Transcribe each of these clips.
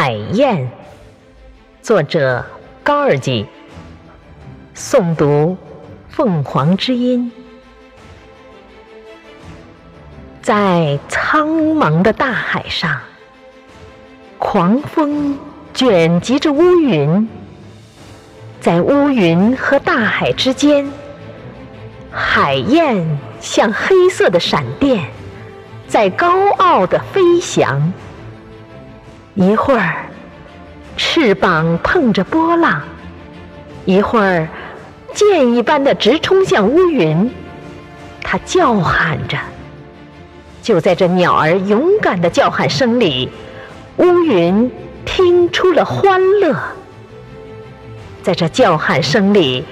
海燕，作者高尔基，诵读凤凰之音。在苍茫的大海上，狂风卷集着乌云，在乌云和大海之间，海燕像黑色的闪电，在高傲地飞翔。一会儿，翅膀碰着波浪；一会儿，箭一般的直冲向乌云。它叫喊着。就在这鸟儿勇敢的叫喊声里，乌云听出了欢乐。在这叫喊声里，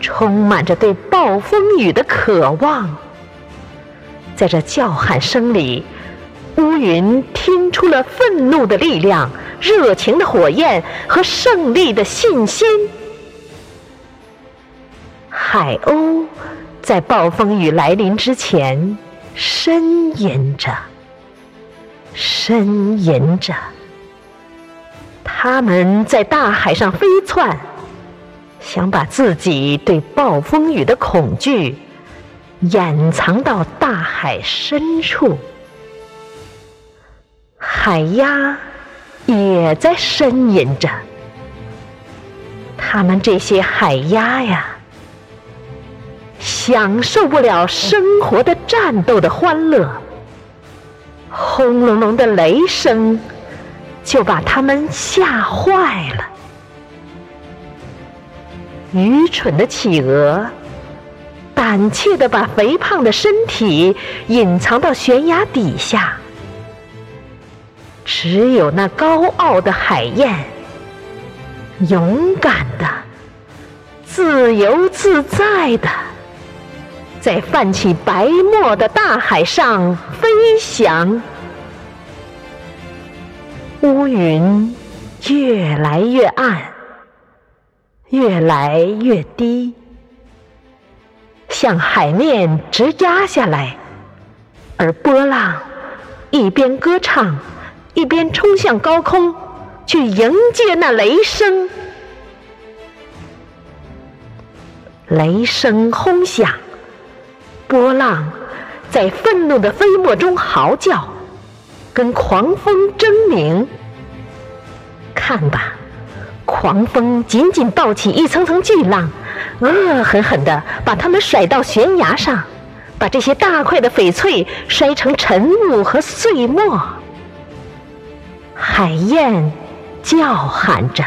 充满着对暴风雨的渴望。在这叫喊声里。乌云听出了愤怒的力量、热情的火焰和胜利的信心。海鸥在暴风雨来临之前呻吟着，呻吟着。它们在大海上飞窜，想把自己对暴风雨的恐惧掩藏到大海深处。海鸭也在呻吟着，它们这些海鸭呀，享受不了生活的战斗的欢乐，轰隆隆的雷声就把它们吓坏了。愚蠢的企鹅，胆怯的把肥胖的身体隐藏到悬崖底下。只有那高傲的海燕，勇敢的、自由自在的，在泛起白沫的大海上飞翔。乌云越来越暗，越来越低，向海面直压下来，而波浪一边歌唱。一边冲向高空，去迎接那雷声。雷声轰响，波浪在愤怒的飞沫中嚎叫，跟狂风争鸣。看吧，狂风紧紧抱起一层层巨浪，恶狠狠地把它们甩到悬崖上，把这些大块的翡翠摔成尘雾和碎末。海燕叫喊着，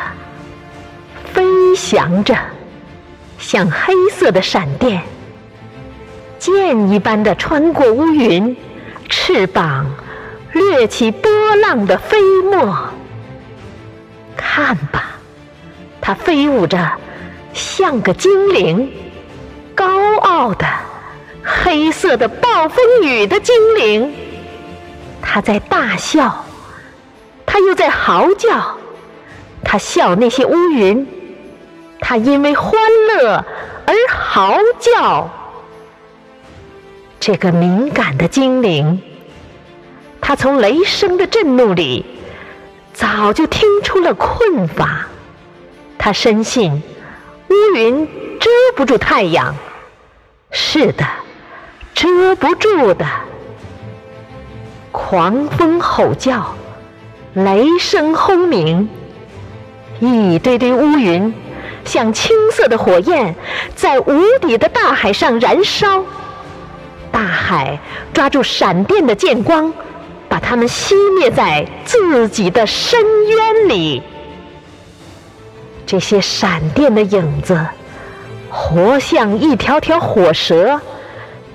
飞翔着，像黑色的闪电，箭一般的穿过乌云，翅膀掠起波浪的飞沫。看吧，它飞舞着，像个精灵，高傲的黑色的暴风雨的精灵，它在大笑。他又在嚎叫，他笑那些乌云，他因为欢乐而嚎叫。这个敏感的精灵，他从雷声的震怒里早就听出了困乏。他深信乌云遮不住太阳，是的，遮不住的。狂风吼叫。雷声轰鸣，一堆堆乌云像青色的火焰，在无底的大海上燃烧。大海抓住闪电的剑光，把它们熄灭在自己的深渊里。这些闪电的影子，活像一条条火蛇，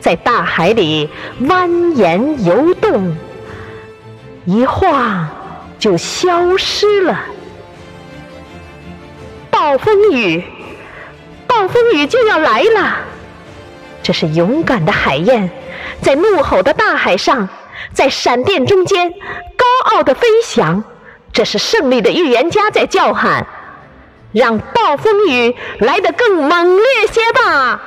在大海里蜿蜒游动，一晃。就消失了。暴风雨，暴风雨就要来了。这是勇敢的海燕，在怒吼的大海上，在闪电中间高傲的飞翔。这是胜利的预言家在叫喊：让暴风雨来得更猛烈些吧！